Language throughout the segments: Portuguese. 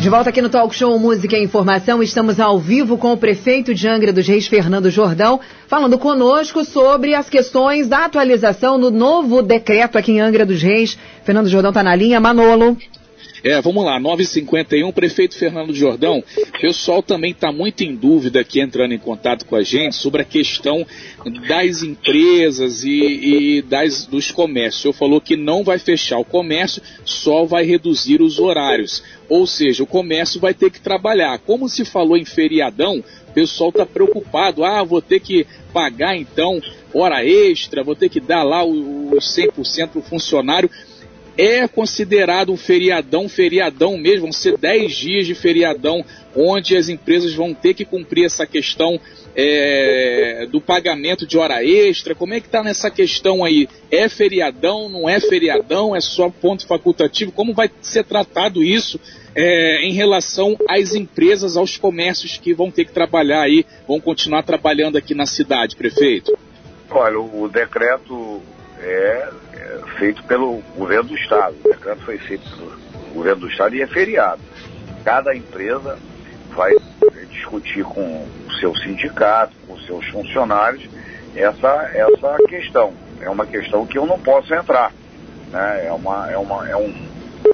De volta aqui no Talk Show Música e Informação, estamos ao vivo com o prefeito de Angra dos Reis, Fernando Jordão, falando conosco sobre as questões da atualização do novo decreto aqui em Angra dos Reis. Fernando Jordão está na linha. Manolo. É, vamos lá, 951, prefeito Fernando Jordão. O pessoal também está muito em dúvida aqui entrando em contato com a gente sobre a questão das empresas e, e das, dos comércios. O senhor falou que não vai fechar o comércio, só vai reduzir os horários. Ou seja, o comércio vai ter que trabalhar. Como se falou em feriadão, o pessoal está preocupado. Ah, vou ter que pagar então hora extra, vou ter que dar lá o, o 100% para o funcionário é considerado um feriadão, feriadão mesmo, vão ser 10 dias de feriadão, onde as empresas vão ter que cumprir essa questão é, do pagamento de hora extra. Como é que está nessa questão aí? É feriadão, não é feriadão, é só ponto facultativo? Como vai ser tratado isso é, em relação às empresas, aos comércios que vão ter que trabalhar aí, vão continuar trabalhando aqui na cidade, prefeito? Olha, o decreto é, é, feito pelo governo do Estado. O decreto foi feito pelo governo do Estado e é feriado. Cada empresa vai discutir com o seu sindicato, com os seus funcionários, essa, essa questão. É uma questão que eu não posso entrar. Né? É, uma, é, uma, é um,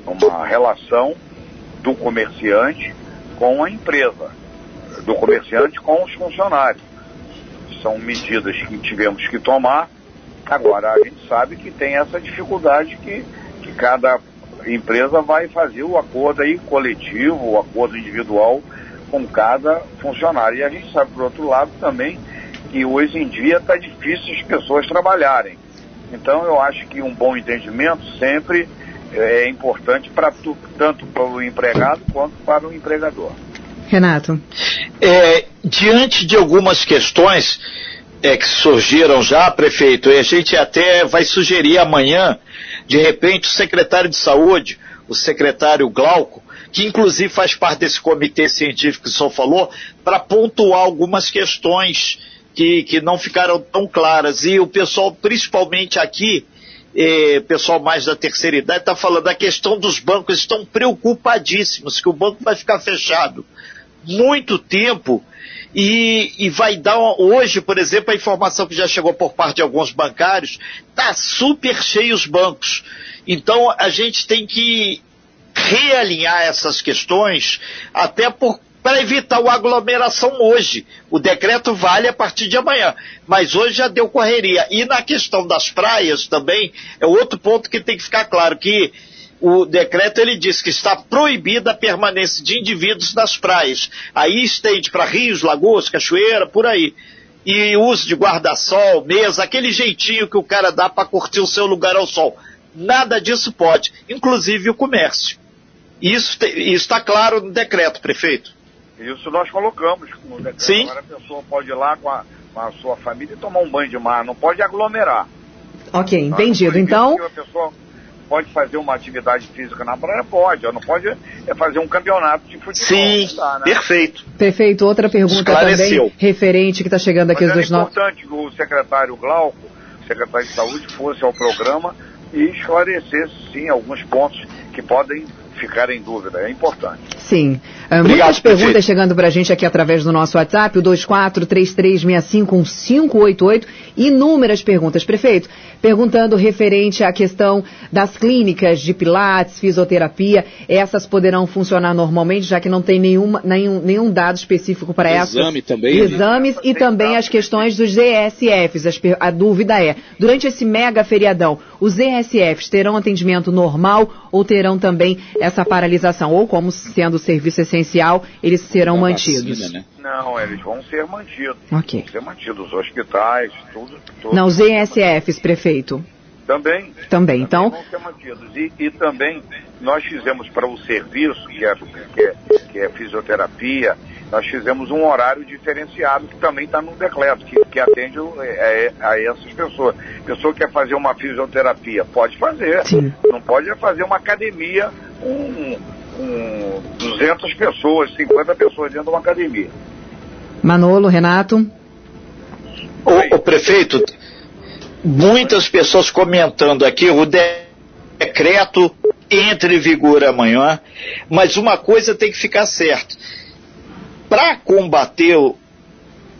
uma relação do comerciante com a empresa, do comerciante com os funcionários. São medidas que tivemos que tomar Agora, a gente sabe que tem essa dificuldade que, que cada empresa vai fazer o acordo aí coletivo, o acordo individual com cada funcionário. E a gente sabe, por outro lado, também que hoje em dia está difícil as pessoas trabalharem. Então, eu acho que um bom entendimento sempre é importante para tanto para o empregado quanto para o empregador. Renato. É, diante de algumas questões, é, que surgiram já, prefeito, e a gente até vai sugerir amanhã, de repente, o secretário de saúde, o secretário Glauco, que inclusive faz parte desse comitê científico que o senhor falou, para pontuar algumas questões que, que não ficaram tão claras. E o pessoal, principalmente aqui, eh, pessoal mais da terceira idade, está falando da questão dos bancos, estão preocupadíssimos que o banco vai ficar fechado muito tempo e, e vai dar hoje, por exemplo, a informação que já chegou por parte de alguns bancários, está super cheio os bancos. Então a gente tem que realinhar essas questões, até por para evitar a aglomeração hoje. O decreto vale a partir de amanhã, mas hoje já deu correria. E na questão das praias também, é outro ponto que tem que ficar claro, que o decreto ele diz que está proibida a permanência de indivíduos nas praias. Aí estende para rios, lagoas, cachoeira, por aí. E uso de guarda-sol, mesa, aquele jeitinho que o cara dá para curtir o seu lugar ao sol. Nada disso pode, inclusive o comércio. Isso está claro no decreto, prefeito. Isso nós colocamos no decreto. Sim. Agora a pessoa pode ir lá com a, com a sua família e tomar um banho de mar, não pode aglomerar. Ok, entendido. Então. A pessoa pode fazer uma atividade física na praia? Pode. Ela não pode é fazer um campeonato de futebol. Sim, né? perfeito. Perfeito. Outra pergunta Esclareceu. também referente que está chegando aqui Mas dos é nossos. importante que o secretário Glauco, secretário de Saúde, fosse ao programa e esclarecesse, sim, alguns pontos que podem ficar em dúvida. É importante. Sim. Uh, Obrigado, muitas perguntas chegando para a gente aqui através do nosso WhatsApp, o 2433651588. Inúmeras perguntas. Prefeito, perguntando referente à questão das clínicas de pilates, fisioterapia, essas poderão funcionar normalmente, já que não tem nenhuma, nenhum, nenhum dado específico para essas. Exame também, né? Exames e também as questões dos ESFs. As a dúvida é, durante esse mega feriadão, os ESFs terão atendimento normal ou terão também essa paralisação? Ou como sendo serviço essencial, eles serão Uma mantidos? vacina, né? Não, eles vão ser mantidos. Ok. Vão ser mantidos. Os hospitais, tudo. tudo Não, os ESFs, prefeito. Também. Também, então- vão ser mantidos. E, e também nós fizemos para o serviço, que é, que, é, que é fisioterapia, nós fizemos um horário diferenciado que também está no decreto, que, que atende o- é- é- a essas pessoas. Pessoa que quer fazer uma fisioterapia, pode fazer. Sim. Não pode é fazer uma academia com, com 200 pessoas, 50 pessoas dentro de uma academia. Manolo, Renato. O, o prefeito, muitas pessoas comentando aqui, o de- decreto entre em vigor amanhã, mas uma coisa tem que ficar certa. Para combater o,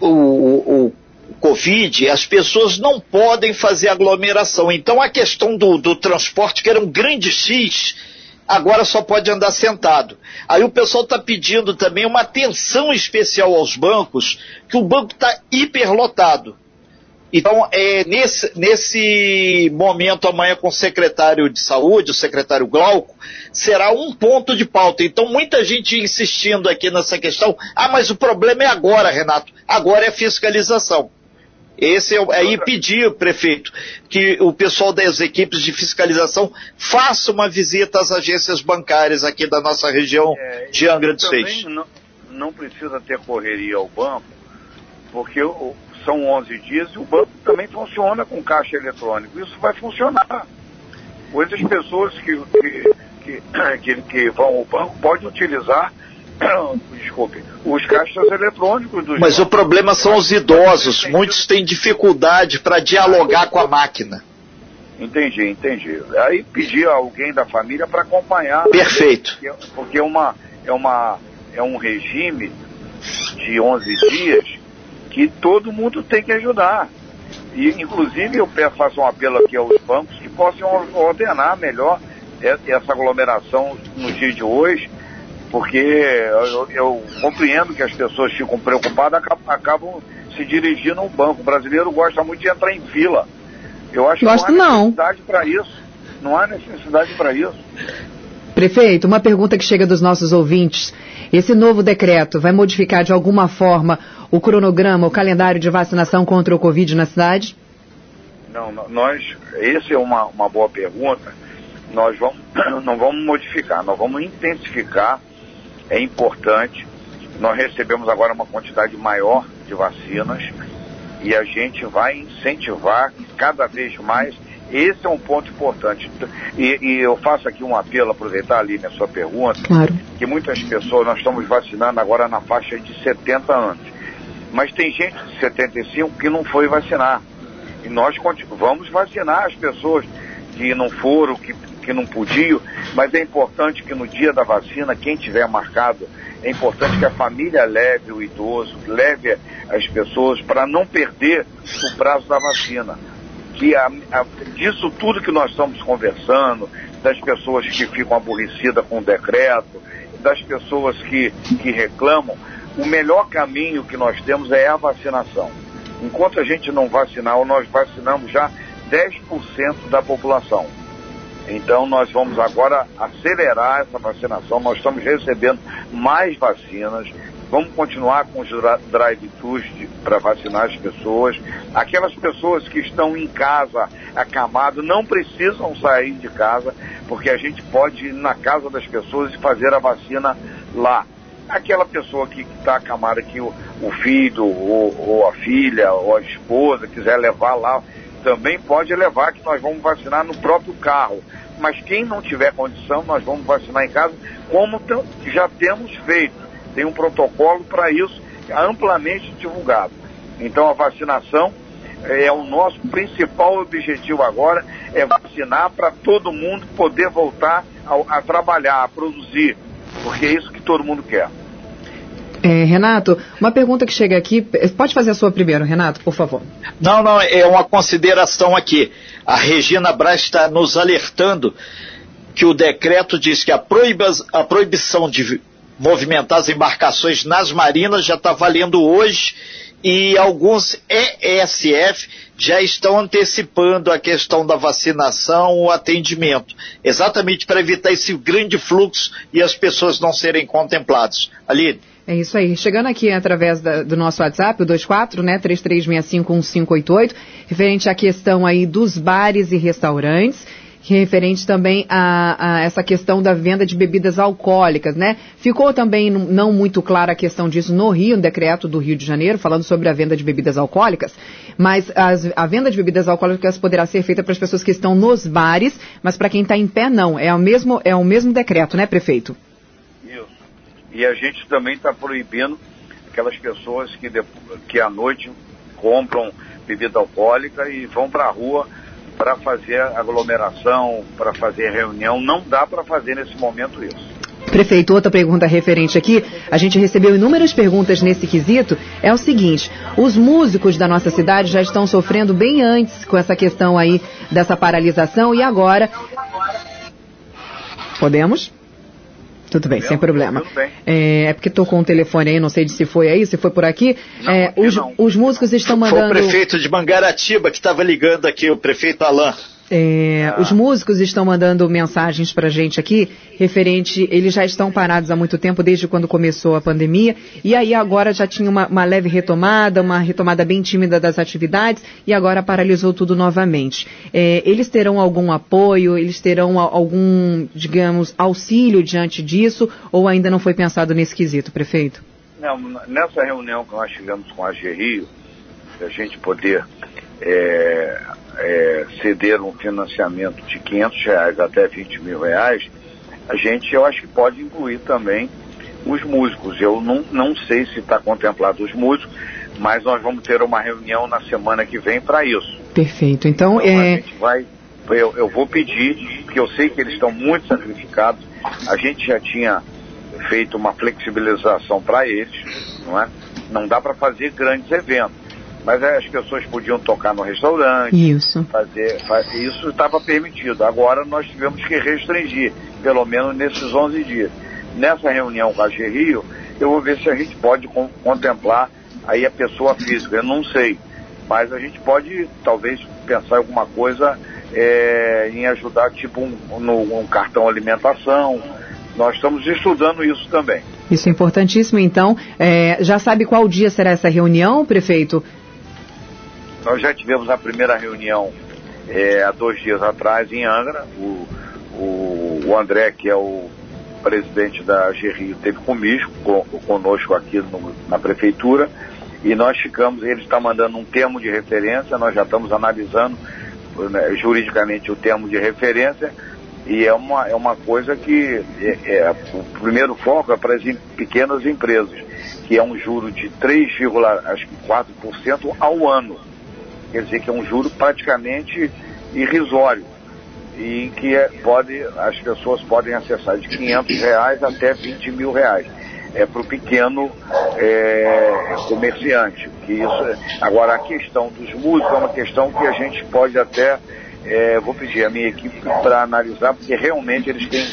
o, o Covid, as pessoas não podem fazer aglomeração. Então a questão do, do transporte, que era um grande X, agora só pode andar sentado. Aí o pessoal está pedindo também uma atenção especial aos bancos, que o banco está hiperlotado. Então, é, nesse, nesse momento, amanhã, com o secretário de saúde, o secretário Glauco, será um ponto de pauta. Então, muita gente insistindo aqui nessa questão. Ah, mas o problema é agora, Renato. Agora é fiscalização. Esse é aí pedir, prefeito, que o pessoal das equipes de fiscalização faça uma visita às agências bancárias aqui da nossa região é, de Angra dos Reis. Não, não precisa ter correria ao banco, porque são 11 dias e o banco também funciona com caixa eletrônico. Isso vai funcionar. Muitas pessoas que, que, que, que, que vão ao banco podem utilizar desculpe, os caixas eletrônicos dos Mas o problema são os idosos. Muitos têm dificuldade para dialogar com a máquina. Entendi, entendi. Aí pedir a alguém da família para acompanhar. Perfeito. Porque, porque é, uma, é, uma, é um regime de 11 dias que todo mundo tem que ajudar. E, inclusive, eu faço um apelo aqui aos bancos que possam ordenar melhor essa aglomeração no dia de hoje, porque eu, eu compreendo que as pessoas ficam preocupadas, acabam se dirigindo ao banco. O brasileiro gosta muito de entrar em fila. Eu acho Gosto que não há necessidade para isso. Não há necessidade para isso. Prefeito, uma pergunta que chega dos nossos ouvintes. Esse novo decreto vai modificar de alguma forma o cronograma, o calendário de vacinação contra o Covid na cidade? Não, nós, essa é uma, uma boa pergunta. Nós vamos, não vamos modificar, nós vamos intensificar. É importante. Nós recebemos agora uma quantidade maior de vacinas e a gente vai incentivar cada vez mais. Esse é um ponto importante. E, e eu faço aqui um apelo, aproveitar ali na sua pergunta, claro. que muitas pessoas, nós estamos vacinando agora na faixa de 70 anos. Mas tem gente de 75 que não foi vacinar. E nós vamos vacinar as pessoas que não foram, que, que não podiam, mas é importante que no dia da vacina, quem tiver marcado, é importante que a família leve o idoso, leve as pessoas para não perder o prazo da vacina. Que a, a, disso tudo que nós estamos conversando, das pessoas que ficam aborrecidas com o decreto, das pessoas que, que reclamam, o melhor caminho que nós temos é a vacinação. Enquanto a gente não vacinar, nós vacinamos já 10% da população. Então nós vamos agora acelerar essa vacinação, nós estamos recebendo mais vacinas, vamos continuar com os drive-thrus para vacinar as pessoas. Aquelas pessoas que estão em casa acamado não precisam sair de casa, porque a gente pode ir na casa das pessoas e fazer a vacina lá. Aquela pessoa que está acamada que o, o filho ou, ou, a filha ou a esposa quiser levar lá, também pode levar que nós vamos vacinar no próprio carro. Mas quem não tiver condição, nós vamos vacinar em casa, como já temos feito. Tem um protocolo para isso amplamente divulgado. Então a vacinação é o nosso principal objetivo agora, é vacinar para todo mundo poder voltar a, a trabalhar, a produzir porque é isso que todo mundo quer. É, Renato, uma pergunta que chega aqui, pode fazer a sua primeiro, Renato, por favor. Não, não, é uma consideração aqui. A Regina Braz está nos alertando que o decreto diz que a, a proibição de movimentar as embarcações nas marinas já está valendo hoje e alguns ESF já estão antecipando a questão da vacinação, o atendimento, exatamente para evitar esse grande fluxo e as pessoas não serem contempladas. Ali. É isso aí. Chegando aqui através da, do nosso WhatsApp, o 24, né, 33651588, referente à questão aí dos bares e restaurantes referente também a, a, essa questão da venda de bebidas alcoólicas, né? Ficou também não muito clara a questão disso no Rio, no decreto do Rio de Janeiro, falando sobre a venda de bebidas alcoólicas, mas as, a venda de bebidas alcoólicas poderá ser feita para as pessoas que estão nos bares, mas para quem está em pé não. É o mesmo, é o mesmo decreto, né, prefeito? E a gente também está proibindo aquelas pessoas que, de, que à noite compram bebida alcoólica e vão para a rua para fazer aglomeração, para fazer reunião. Não dá para fazer nesse momento isso. Prefeito, outra pergunta referente aqui, a gente recebeu inúmeras perguntas nesse quesito, é o seguinte, os músicos da nossa cidade já estão sofrendo bem antes com essa questão aí dessa paralisação e agora... Podemos? Tudo bem, sem problema. É, é, porque tocou um telefone aí, não sei se foi aí, se foi por aqui. Não, é, os, os, músicos estão mandando. Foi o prefeito de Mangaratiba que estava ligando aqui, o prefeito Alain. É. Os músicos estão mandando mensagens para a gente aqui, referente, eles já estão parados há muito tempo, desde quando começou a pandemia, e aí agora já tinha uma, uma leve retomada, uma retomada bem tímida das atividades, e agora paralisou tudo novamente. É, eles terão algum apoio, eles terão algum, digamos, auxílio diante disso, ou ainda não foi pensado nesse quesito, prefeito? Não, nessa reunião que nós tivemos com a GRIO, a gente poder é, é, ceder um financiamento de 500 reais até 20 mil reais, a gente, eu acho que pode incluir também os músicos. Eu não, não sei se está contemplado os músicos, mas nós vamos ter uma reunião na semana que vem para isso. Perfeito. Então, então é... a gente vai, eu, eu vou pedir, porque eu sei que eles estão muito sacrificados. A gente já tinha feito uma flexibilização para eles, não é? Não dá para fazer grandes eventos mas as pessoas podiam tocar no restaurante. Isso. Fazer, fazer isso estava permitido. Agora nós tivemos que restringir, pelo menos nesses 11 dias. Nessa reunião com a Rio, eu vou ver se a gente pode com, contemplar aí a pessoa física. Eu não sei, mas a gente pode talvez pensar alguma coisa é, em ajudar, tipo um, no, um cartão alimentação. Nós estamos estudando isso também. Isso é importantíssimo, então. É, já sabe qual dia será essa reunião, prefeito? Nós já tivemos a primeira reunião é, há dois dias atrás em Angra. O, o, o André, que é o presidente da GRI, teve comigo, com, conosco aqui no, na prefeitura, e nós ficamos, ele está mandando um termo de referência, nós já estamos analisando né, juridicamente o termo de referência, e é uma, é uma coisa que é, é, o primeiro foco é para as pequenas empresas, que é um juro de 3,4% ao ano quer dizer que é um juro praticamente irrisório e que é, pode, as pessoas podem acessar de 500 reais até 20 mil reais. É para o pequeno é, comerciante. Que isso, é, agora, a questão dos músicos é uma questão que a gente pode até, é, vou pedir a minha equipe para analisar, porque realmente eles têm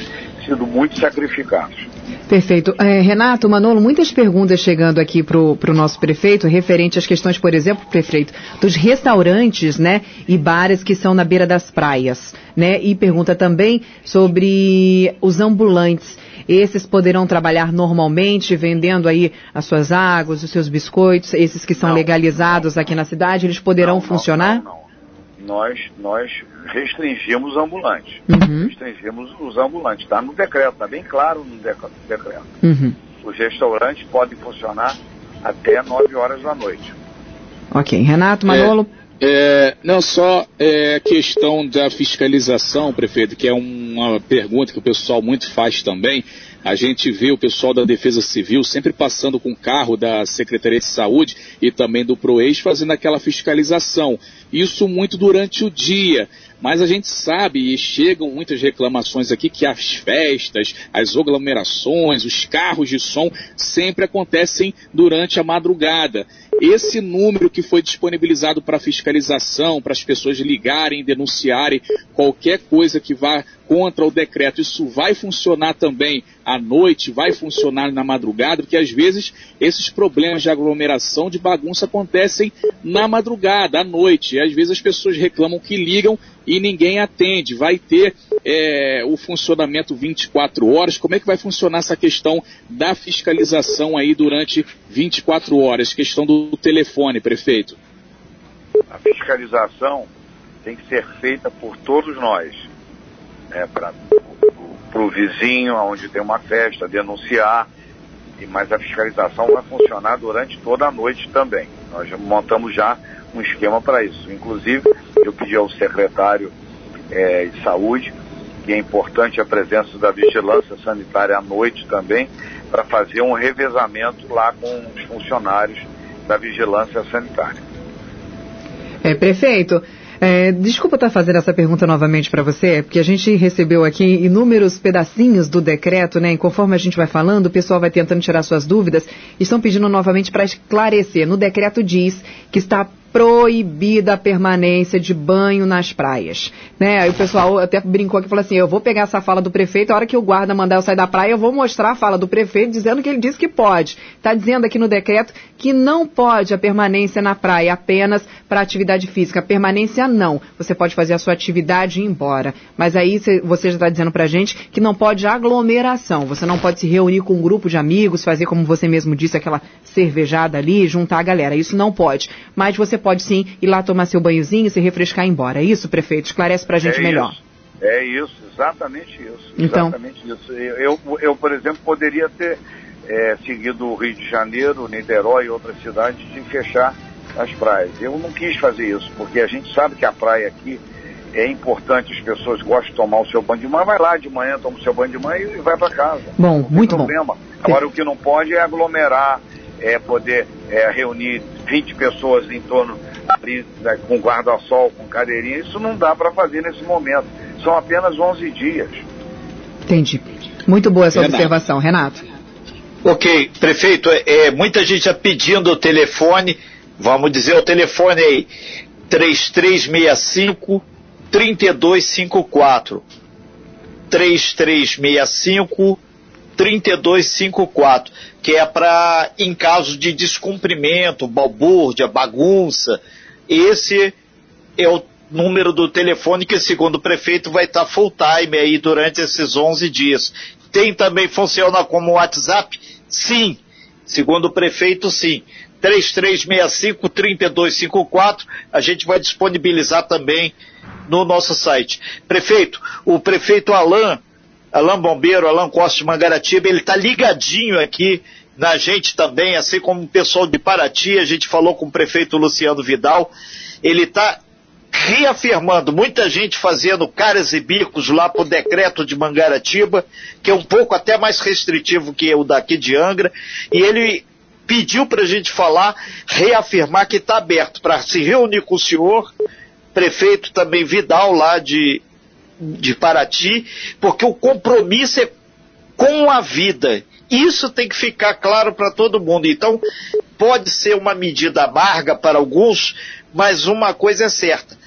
sido muito sacrificados. Perfeito. É, Renato, Manolo, muitas perguntas chegando aqui para o nosso prefeito, referente às questões, por exemplo, prefeito, dos restaurantes né, e bares que são na beira das praias. Né, e pergunta também sobre os ambulantes. Esses poderão trabalhar normalmente, vendendo aí as suas águas, os seus biscoitos, esses que são não, legalizados não, aqui na cidade, eles poderão não, funcionar? Não, Nós, nós restringimos os ambulantes. Uhum. Restringimos os ambulantes. Está no decreto, está bem claro no decreto. Uhum. Os restaurantes podem funcionar até 9 horas da noite. Ok. Renato, Manolo. É, é, não só é, a questão da fiscalização, prefeito, que é uma pergunta que o pessoal muito faz também. A gente vê o pessoal da Defesa Civil sempre passando com o carro da Secretaria de Saúde e também do PROEX fazendo aquela fiscalização. Isso muito durante o dia. Mas a gente sabe, e chegam muitas reclamações aqui, que as festas, as aglomerações, os carros de som sempre acontecem durante a madrugada. Esse número que foi disponibilizado para fiscalização, para as pessoas ligarem, denunciarem qualquer coisa que vá contra o decreto, isso vai funcionar também à noite, vai funcionar na madrugada, porque às vezes esses problemas de aglomeração, de bagunça acontecem na madrugada, à noite. E às vezes as pessoas reclamam que ligam e ninguém atende. Vai ter é, o funcionamento 24 horas. Como é que vai funcionar essa questão da fiscalização aí durante 24 horas? Questão do telefone, prefeito. A fiscalização tem que ser feita por todos nós. Né, Para o vizinho, onde tem uma festa, denunciar. Mas a fiscalização vai funcionar durante toda a noite também. Nós montamos já um esquema para isso. Inclusive, eu pedi ao secretário é, de saúde, que é importante a presença da vigilância sanitária à noite também, para fazer um revezamento lá com os funcionários da vigilância sanitária. É, prefeito, É, desculpa estar fazendo essa pergunta novamente para você, porque a gente recebeu aqui inúmeros pedacinhos do decreto, né? E conforme a gente vai falando, o pessoal vai tentando tirar suas dúvidas. Estão pedindo novamente para esclarecer. No decreto diz que está proibida a permanência de banho nas praias. Né? Aí o pessoal até brincou aqui e falou assim: eu vou pegar essa fala do prefeito, a hora que o guarda mandar eu sair da praia, eu vou mostrar a fala do prefeito dizendo que ele disse que pode. Está dizendo aqui no decreto que não pode a permanência na praia apenas para atividade física. A permanência não. Você pode fazer a sua atividade e ir embora. Mas aí você já está dizendo para gente que não pode aglomeração. Você não pode se reunir com um grupo de amigos, fazer como você mesmo disse, aquela cervejada ali, juntar a galera. Isso não pode. Mas você pode sim ir lá tomar seu banhozinho, se refrescar e ir embora. É isso, prefeito? Esclarece para a gente é melhor. Isso. É isso, exatamente isso. Então, exatamente isso. Eu, eu, por exemplo, poderia ter é, seguido o Rio de Janeiro, Niterói e outras cidades de fechar as praias. Eu não quis fazer isso, porque a gente sabe que a praia aqui é importante, as pessoas gostam de tomar o seu banho de manhã, vai lá de manhã, toma o seu banho de manhã e vai para casa. Bom, muito problema. bom. Agora, o que não pode é aglomerar, é poder é, reunir 20 pessoas em torno ali, né, com guarda-sol, com cadeirinha. Isso não dá para fazer nesse momento. São apenas 11 dias. Entendi. Muito boa essa Renato. observação, Renato. Ok, prefeito, é, é, muita gente já pedindo o telefone, vamos dizer o telefone aí, 3365 3254. 3365 3254, que é para, em caso de descumprimento, balbúrdia, bagunça, esse é o número do telefone que, segundo o prefeito, vai estar full time aí durante esses 11 dias. Tem também, funciona como WhatsApp? Sim. Segundo o prefeito, sim. 3365-3254, a gente vai disponibilizar também no nosso site. Prefeito, o prefeito Alain Alain Bombeiro, Alain Costa de Mangaratiba, ele está ligadinho aqui na gente também, assim como o pessoal de Paraty, a gente falou com o prefeito Luciano Vidal, ele está reafirmando, muita gente fazendo caras e bicos lá para o decreto de Mangaratiba, que é um pouco até mais restritivo que o daqui de Angra, e ele pediu para a gente falar, reafirmar que está aberto para se reunir com o senhor, prefeito também Vidal lá de de Paraty, porque o compromisso é com a vida. Isso tem que ficar claro para todo mundo. Então, pode ser uma medida amarga para alguns, mas uma coisa é certa: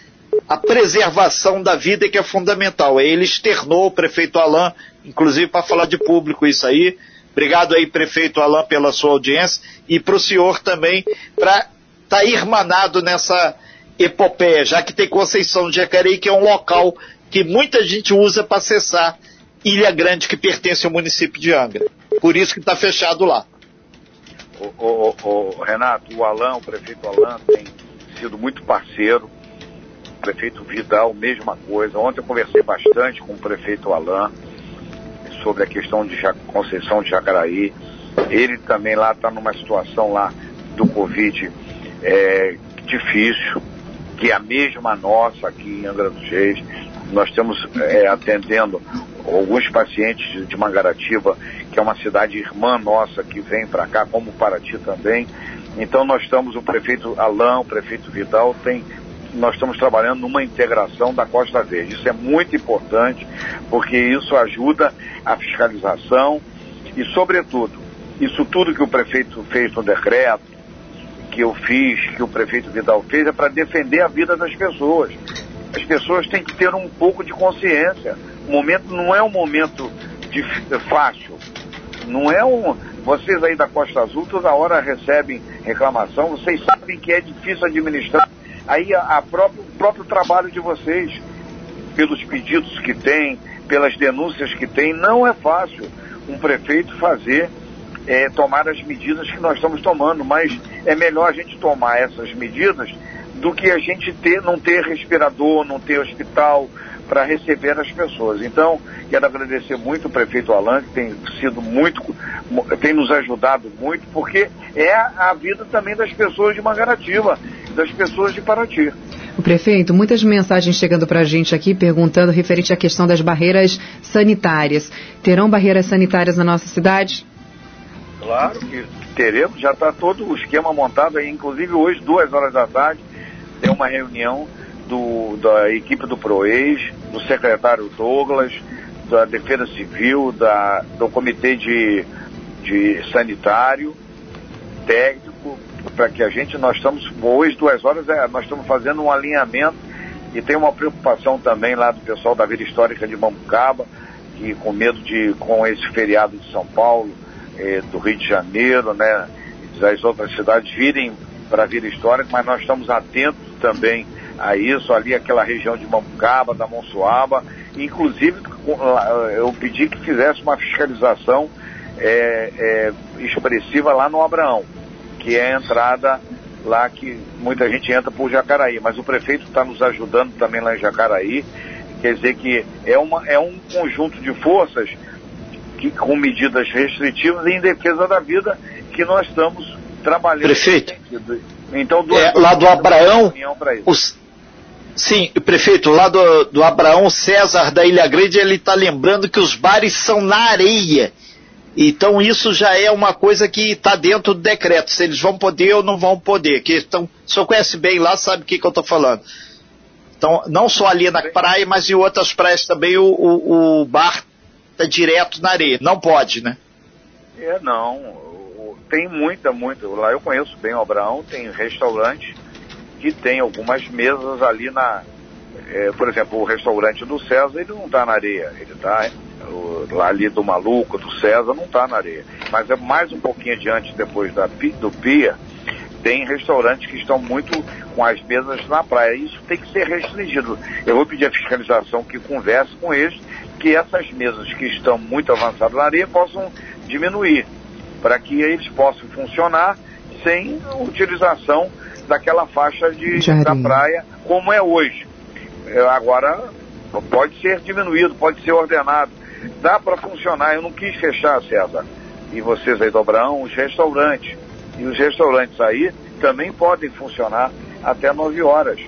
a preservação da vida é que é fundamental. Ele externou o prefeito Alain, inclusive para falar de público isso aí. Obrigado aí, prefeito Alain, pela sua audiência e para o senhor também, para estar tá irmanado nessa epopeia, já que tem Conceição de Jacareí, que é um local que muita gente usa para acessar Ilha Grande, que pertence ao município de Angra. Por isso que está fechado lá. O, o, o, Renato, o Alain, o prefeito Alain, tem sido muito parceiro. O prefeito Vidal, mesma coisa. Ontem eu conversei bastante com o prefeito Alain sobre a questão de Conceição de Jacaraí. Ele também lá está numa situação lá do Covid é, difícil, que é a mesma nossa aqui em Angra dos Reis. Nós estamos é, atendendo alguns pacientes de Mangaratiba, que é uma cidade irmã nossa que vem para cá, como Paraty também. Então nós estamos, o prefeito Alain, o prefeito Vidal, tem, nós estamos trabalhando numa integração da Costa Verde. Isso é muito importante, porque isso ajuda a fiscalização e, sobretudo, isso tudo que o prefeito fez no decreto, que eu fiz, que o prefeito Vidal fez, é para defender a vida das pessoas as pessoas têm que ter um pouco de consciência. O momento não é um momento de, fácil. Não é um. Vocês aí da Costa Azul toda hora recebem reclamação, vocês sabem que é difícil administrar. Aí a, a próprio, o próprio trabalho de vocês, pelos pedidos que tem, pelas denúncias que tem, não é fácil um prefeito fazer, é, tomar as medidas que nós estamos tomando, mas é melhor a gente tomar essas medidas do que a gente ter, não ter respirador, não ter hospital para receber as pessoas. Então, quero agradecer muito o prefeito Alain, que tem sido muito, tem nos ajudado muito, porque é a vida também das pessoas de Mangaratiba, das pessoas de Paraty. O prefeito, muitas mensagens chegando para a gente aqui perguntando referente à questão das barreiras sanitárias. Terão barreiras sanitárias na nossa cidade? Claro que teremos, já está todo o esquema montado aí, inclusive hoje, duas horas da tarde, tem uma reunião do, da equipe do PROES, do secretário Douglas, da Defesa Civil, da, do Comitê de, de Sanitário, técnico, para que a gente, nós estamos, hoje, duas horas, é, nós estamos fazendo um alinhamento e tem uma preocupação também lá do pessoal da Vila Histórica de Mambucaba, que com medo de, com esse feriado de São Paulo, eh, do Rio de Janeiro, né, das outras cidades virem para a Vila Histórica, mas nós estamos atentos também a isso, ali aquela região de Mambucaba, da Monsuaba, inclusive eu pedi que fizesse uma fiscalização é, é, expressiva lá no Abraão, que é a entrada lá que muita gente entra por Jacaraí, mas o prefeito está nos ajudando também lá em Jacaraí, quer dizer que é, uma, é um conjunto de forças que, com medidas restritivas em defesa da vida que nós estamos trabalhando. Prefeito, então, do, é, lá do Abraão, os, sim, prefeito, lá do, do Abraão César da Ilha Grande, ele está lembrando que os bares são na areia. Então isso já é uma coisa que está dentro do decreto, se eles vão poder ou não vão poder. Que então, o senhor conhece bem lá, sabe o que, que eu estou falando. Então, não só ali na praia, mas em outras praias também o, o, o bar está direto na areia. Não pode, né? É, não. Tem muita, muita. Lá eu conheço bem o Abraão, tem restaurante que tem algumas mesas ali na. É, por exemplo, o restaurante do César, ele não está na areia, ele está lá ali do Maluco, do César, não está na areia. Mas é mais um pouquinho adiante, depois da, do Pia, tem restaurantes que estão muito com as mesas na praia. Isso tem que ser restringido. Eu vou pedir a fiscalização que converse com eles, que essas mesas que estão muito avançadas na areia possam diminuir, para que eles possam funcionar sem utilização daquela faixa de, da praia como é hoje. É, agora pode ser diminuído, pode ser ordenado dá para funcionar. Eu não quis fechar, César, e vocês aí do Abraão, os restaurantes. E os restaurantes aí também podem funcionar até 9 horas.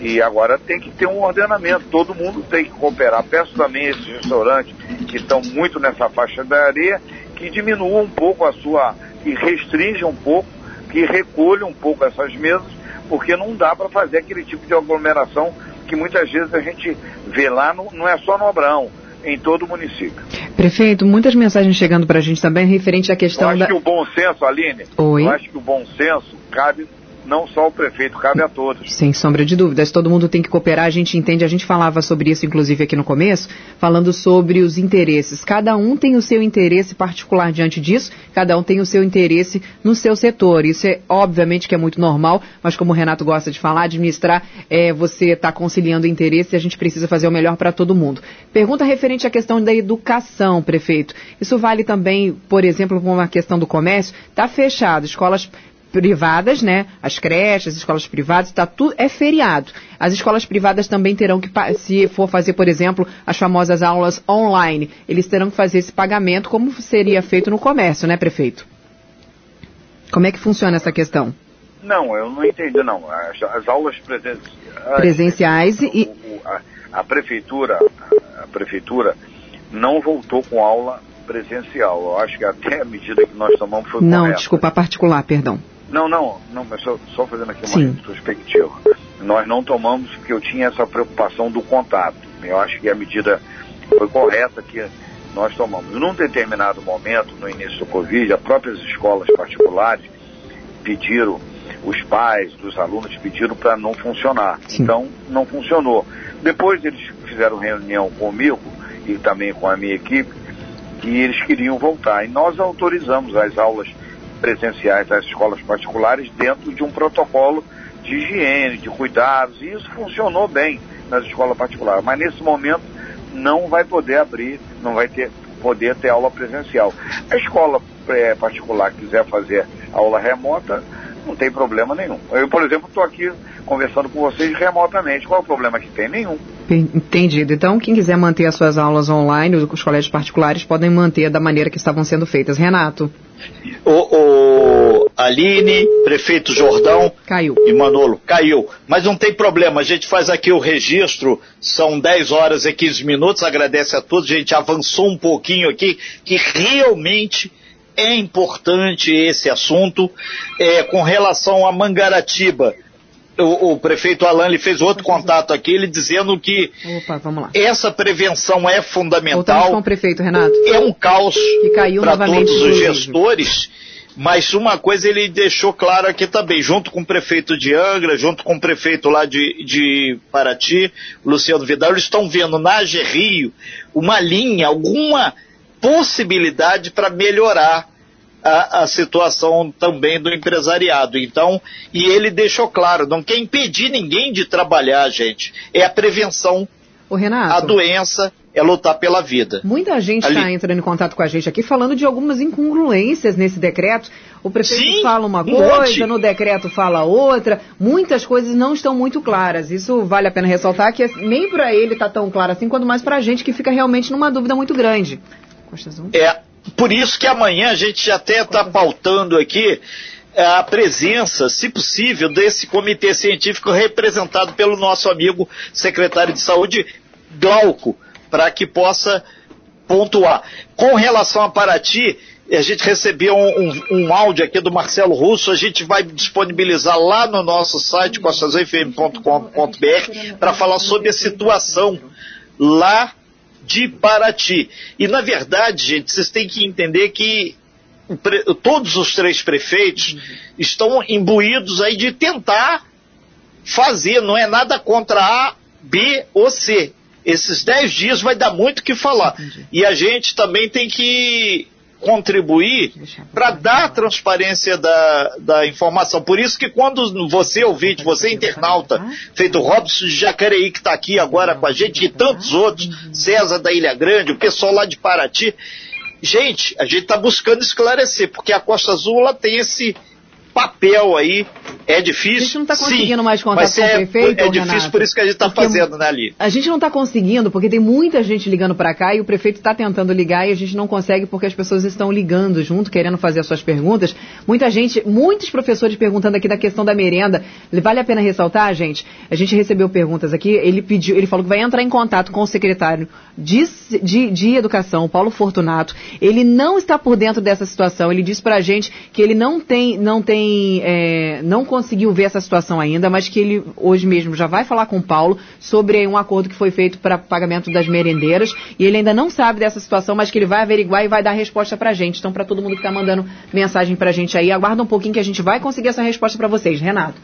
E agora tem que ter um ordenamento, todo mundo tem que cooperar. Peço também esses restaurantes que estão muito nessa faixa da areia que diminuam um pouco a sua, que restringam um pouco, que recolham um pouco essas mesas, porque não dá para fazer aquele tipo de aglomeração que muitas vezes a gente vê lá, no, não é só no Abraão, em todo o município. Prefeito, muitas mensagens chegando para a gente também referente à questão eu acho da... que o bom senso, Aline, Oi? eu acho que o bom senso cabe não só o prefeito, cabe a todos. Sem sombra de dúvidas, todo mundo tem que cooperar, a gente entende, a gente falava sobre isso inclusive aqui no começo, falando sobre os interesses. Cada um tem o seu interesse particular diante disso, cada um tem o seu interesse no seu setor. Isso é obviamente que é muito normal, mas como o Renato gosta de falar, administrar, é, você está conciliando interesse e a gente precisa fazer o melhor para todo mundo. Pergunta referente à questão da educação, prefeito. Isso vale também, por exemplo, com a questão do comércio, está fechado, escolas privadas, né? As creches, as escolas privadas, tá tudo é feriado. As escolas privadas também terão que, se for fazer, por exemplo, as famosas aulas online, eles terão que fazer esse pagamento como seria feito no comércio, né, prefeito? Como é que funciona essa questão? Não, eu não entendi, não. As, as aulas presenciais, presenciais e a, a prefeitura, a prefeitura não voltou com aula presencial. Eu acho que até a medida que nós tomamos foi Não, correta. desculpa, a particular, perdão. Não, não, não, mas só, só fazendo aqui uma Sim. perspectiva. Nós não tomamos porque eu tinha essa preocupação do contato. Eu acho que a medida foi correta que nós tomamos. Num determinado momento, no início do Covid, as próprias escolas particulares pediram, os pais dos alunos pediram para não funcionar. Sim. Então, não funcionou. Depois eles fizeram reunião comigo e também com a minha equipe, e eles queriam voltar. E nós autorizamos as aulas presenciais das escolas particulares dentro de um protocolo de higiene, de cuidados, e isso funcionou bem nas escolas particulares. Mas nesse momento não vai poder abrir, não vai ter, poder ter aula presencial. A escola é, particular quiser fazer aula remota, não tem problema nenhum. Eu, por exemplo, estou aqui conversando com vocês remotamente. Qual é o problema que tem? Nenhum. Entendido. Então, quem quiser manter as suas aulas online, os colégios particulares podem manter da maneira que estavam sendo feitas. Renato. O, o Aline, prefeito Jordão caiu. e Manolo, caiu. Mas não tem problema, a gente faz aqui o registro, são 10 horas e 15 minutos, agradece a todos, a gente avançou um pouquinho aqui, que realmente é importante esse assunto. É, com relação a Mangaratiba, o, o, prefeito Alain ele fez outro contato aqui, ele dizendo que Opa, essa prevenção é fundamental. Com o prefeito, Renato. É um caos para todos os gestores, mas uma coisa ele deixou claro aqui também, junto com o prefeito de Angra, junto com o prefeito lá de, de Paraty, Luciano Vidal, eles estão vendo na Rio uma linha, alguma possibilidade para melhorar a, a, situação também do empresariado. Então, e ele deixou claro, não quer impedir ninguém de trabalhar, gente. É a prevenção. Renato, a doença é lutar pela vida. Muita gente está entrando em contato com a gente aqui falando de algumas incongruências nesse decreto. O prefeito Sim, fala uma um coisa, monte. no decreto fala outra. Muitas coisas não estão muito claras. Isso vale a pena ressaltar que nem para ele está tão claro assim, quanto mais para a gente que fica realmente numa dúvida muito grande. É, por isso que amanhã a gente já até está pautando aqui é, a presença, se possível, desse comitê científico representado pelo nosso amigo secretário de saúde, Glauco, para que possa pontuar. Com relação a Paraty, a gente recebeu um, um, um, áudio aqui do Marcelo Russo, a gente vai disponibilizar lá no nosso site, costasfm.com.br, para falar sobre a situação lá de Paraty. E, na verdade, gente, vocês têm que entender que todos os três prefeitos estão imbuídos aí de tentar fazer, não é nada contra A, B ou C. Esses dez dias vai dar muito o que falar. Entendi. E a gente também tem que contribuir para dar a transparência da, da informação. Por isso que quando você ouvinte, você internauta, feito Robson de Jacareí, que está aqui agora com a gente, e tantos outros, César da Ilha Grande, o pessoal lá de Paraty, gente, a gente está buscando esclarecer, porque a Costa Azul ela tem esse papel aí é difícil. A gente não está conseguindo sim, mais contato com é, o prefeito. É difícil, Renato, por isso que a gente está fazendo, né, ali. A gente não está conseguindo, porque tem muita gente ligando para cá e o prefeito está tentando ligar e a gente não consegue porque as pessoas estão ligando junto, querendo fazer as suas perguntas. Muita gente, muitos professores perguntando aqui da questão da merenda. Vale a pena ressaltar, gente? A gente recebeu perguntas aqui, ele pediu, ele falou que vai entrar em contato com o secretário de, de, de Educação, Paulo Fortunato. Ele não está por dentro dessa situação. Ele disse para a gente que ele não tem, não tem, é, não conseguiu ver essa situação ainda, mas que ele hoje mesmo já vai falar com o Paulo sobre um acordo que foi feito para pagamento das merendeiras e ele ainda não sabe dessa situação, mas que ele vai averiguar e vai dar resposta para a gente. Então, para todo mundo que está mandando mensagem para a gente aí, aguarda um pouquinho que a gente vai conseguir essa resposta para vocês. Renato.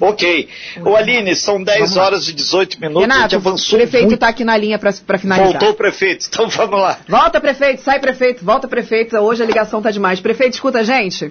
Ok. Ô Aline, são 10 horas e 18 minutos, Renato, a gente avançou. O prefeito está aqui na linha para finalizar. Voltou o prefeito, então vamos lá. Volta, prefeito, sai, prefeito, volta, prefeito. Hoje a ligação tá demais. Prefeito, escuta a gente.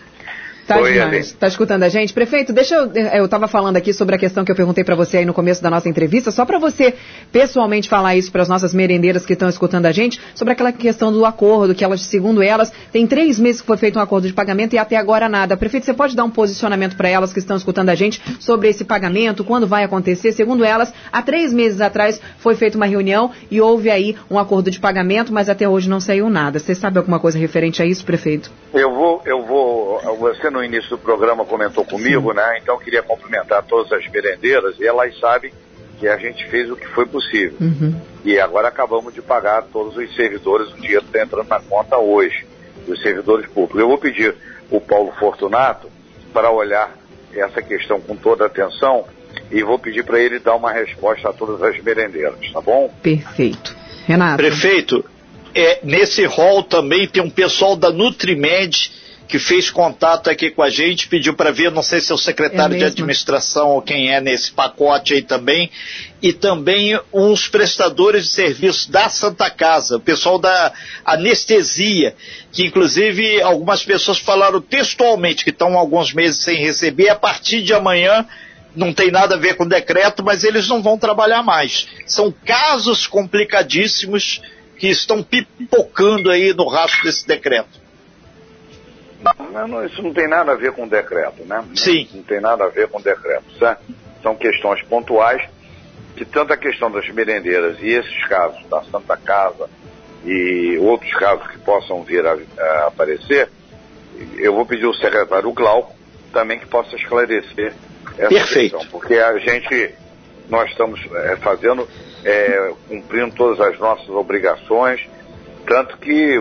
Tá Oi, demais. Tá escutando a gente? Prefeito, deixa eu. Eu estava falando aqui sobre a questão que eu perguntei para você aí no começo da nossa entrevista, só para você pessoalmente falar isso para as nossas merendeiras que estão escutando a gente, sobre aquela questão do acordo, que elas, segundo elas, tem três meses que foi feito um acordo de pagamento e até agora nada. Prefeito, você pode dar um posicionamento para elas que estão escutando a gente sobre esse pagamento, quando vai acontecer? Segundo elas, há três meses atrás foi feita uma reunião e houve aí um acordo de pagamento, mas até hoje não saiu nada. Você sabe alguma coisa referente a isso, prefeito? Eu vou, eu vou. Você no início do programa comentou comigo, Sim. né? Então queria cumprimentar todas as merendeiras e elas sabem que a gente fez o que foi possível. Uhum. E agora acabamos de pagar todos os servidores, o dinheiro está entrando na conta hoje, dos servidores públicos. Eu vou pedir o Paulo Fortunato para olhar essa questão com toda atenção e vou pedir para ele dar uma resposta a todas as merendeiras, tá bom? Perfeito. Renato. Prefeito, é, nesse rol também tem um pessoal da Nutrimed que fez contato aqui com a gente, pediu para ver, não sei se é o secretário é de administração ou quem é nesse pacote aí também, e também uns prestadores de serviço da Santa Casa, o pessoal da anestesia, que inclusive algumas pessoas falaram textualmente que estão alguns meses sem receber, a partir de amanhã não tem nada a ver com o decreto, mas eles não vão trabalhar mais. São casos complicadíssimos que estão pipocando aí no rastro desse decreto. Não, isso não tem nada a ver com o decreto, né? Sim. Não, não tem nada a ver com o decreto, certo? São questões pontuais que tanto a questão das merendeiras e esses casos da Santa Casa e outros casos que possam vir a, a aparecer, eu vou pedir ao secretário Glauco também que possa esclarecer essa Perfeito. questão, porque a gente, nós estamos é, fazendo, é, cumprindo todas as nossas obrigações, tanto que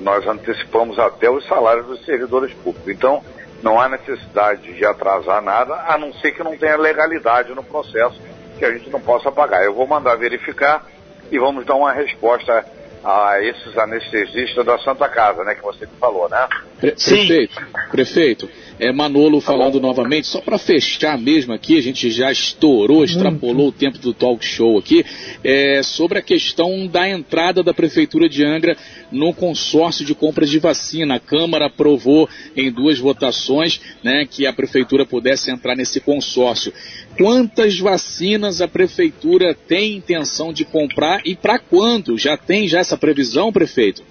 nós antecipamos até os salários dos servidores públicos. Então, não há necessidade de atrasar nada, a não ser que não tenha legalidade no processo que a gente não possa pagar. Eu vou mandar verificar e vamos dar uma resposta a esses anestesistas da Santa Casa, né, que você falou, né? Pre prefeito, prefeito, é Manolo falando tá novamente, só para fechar mesmo aqui, a gente já estourou, extrapolou o tempo do talk show aqui, é, sobre a questão da entrada da Prefeitura de Angra no consórcio de compras de vacina. A Câmara aprovou em duas votações né, que a Prefeitura pudesse entrar nesse consórcio. Quantas vacinas a Prefeitura tem intenção de comprar e para quando? Já tem já essa previsão, prefeito?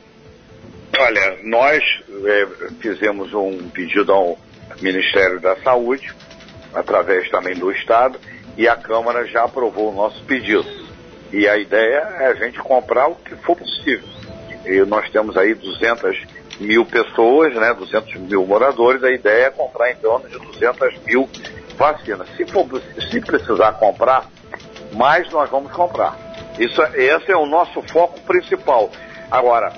Olha, nós é, fizemos um pedido ao Ministério da Saúde, através também do Estado, e a Câmara já aprovou o nosso pedido. E a ideia é a gente comprar o que for possível. E nós temos aí 200 mil pessoas, né, 200 mil moradores, a ideia é comprar em torno de 200 mil vacinas. Se, for, se precisar comprar, mais nós vamos comprar. Isso, esse é o nosso foco principal. Agora,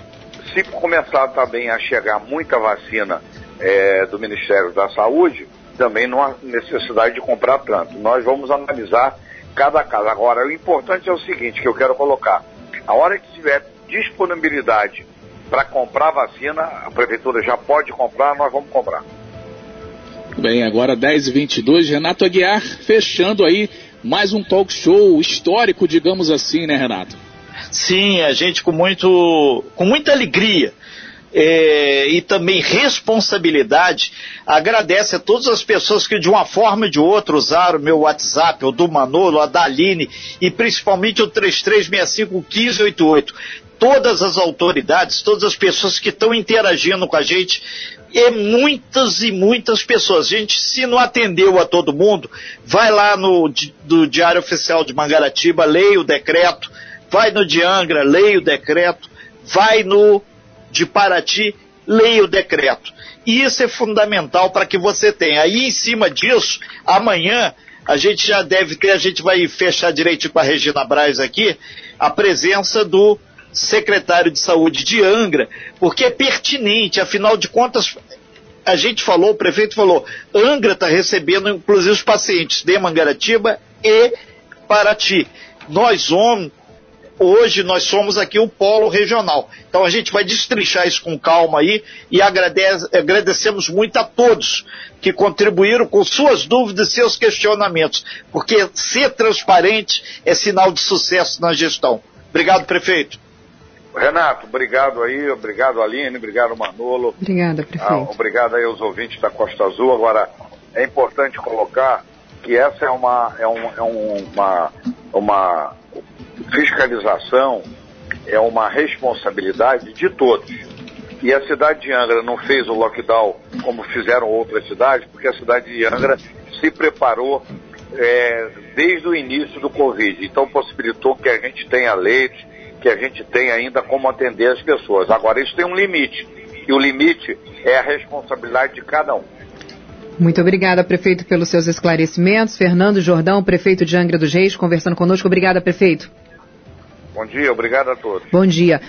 se começar também a chegar muita vacina é, do Ministério da Saúde, também não há necessidade de comprar tanto. Nós vamos analisar cada caso. Agora, o importante é o seguinte, que eu quero colocar. A hora que tiver disponibilidade para comprar vacina, a prefeitura já pode comprar, nós vamos comprar. Bem, agora 10h22, Renato Aguiar fechando aí mais um talk show histórico, digamos assim, né, Renato? Sim, a gente com muito, com muita alegria é, e também responsabilidade, agradece a todas as pessoas que de uma forma ou de outra usaram o meu WhatsApp, o do Manolo, a da Aline e principalmente o 33651588. Todas as autoridades, todas as pessoas que estão interagindo com a gente, e muitas e muitas pessoas. A gente, se não atendeu a todo mundo, vai lá no do Diário Oficial de Mangaratiba, leia o decreto, vai no de Angra, leia o decreto, vai no de Paraty, leia o decreto. E isso é fundamental para que você tenha. Aí, em cima disso, amanhã, a gente já deve ter, a gente vai fechar direito com a Regina Braz aqui, a presença do secretário de saúde de Angra, porque é pertinente, afinal de contas, a gente falou, o prefeito falou, Angra está recebendo inclusive os pacientes de Mangaratiba e Paraty. Nós, homens, hoje nós somos aqui o polo regional. Então a gente vai destrinchar isso com calma aí e agradece, agradecemos muito a todos que contribuíram com suas dúvidas e seus questionamentos, porque ser transparente é sinal de sucesso na gestão. Obrigado, prefeito. Renato, obrigado aí, obrigado Aline, obrigado Manolo. Obrigada, prefeito. Ah, obrigado aí aos ouvintes da Costa Azul. Agora, é importante colocar que essa é uma, é, um, é uma, uma fiscalização é uma responsabilidade de todos. E a cidade de Angra não fez o lockdown como fizeram outras cidades, porque a cidade de Angra se preparou é, desde o início do Covid. Então possibilitou que a gente tenha leitos, que a gente tenha ainda como atender as pessoas. Agora, isso tem um limite. E o limite é a responsabilidade de cada um. Muito obrigada, prefeito, pelos seus esclarecimentos. Fernando Jordão, prefeito de Angra dos Reis, conversando conosco. Obrigada, prefeito. Bom dia, obrigado a todos. Bom dia.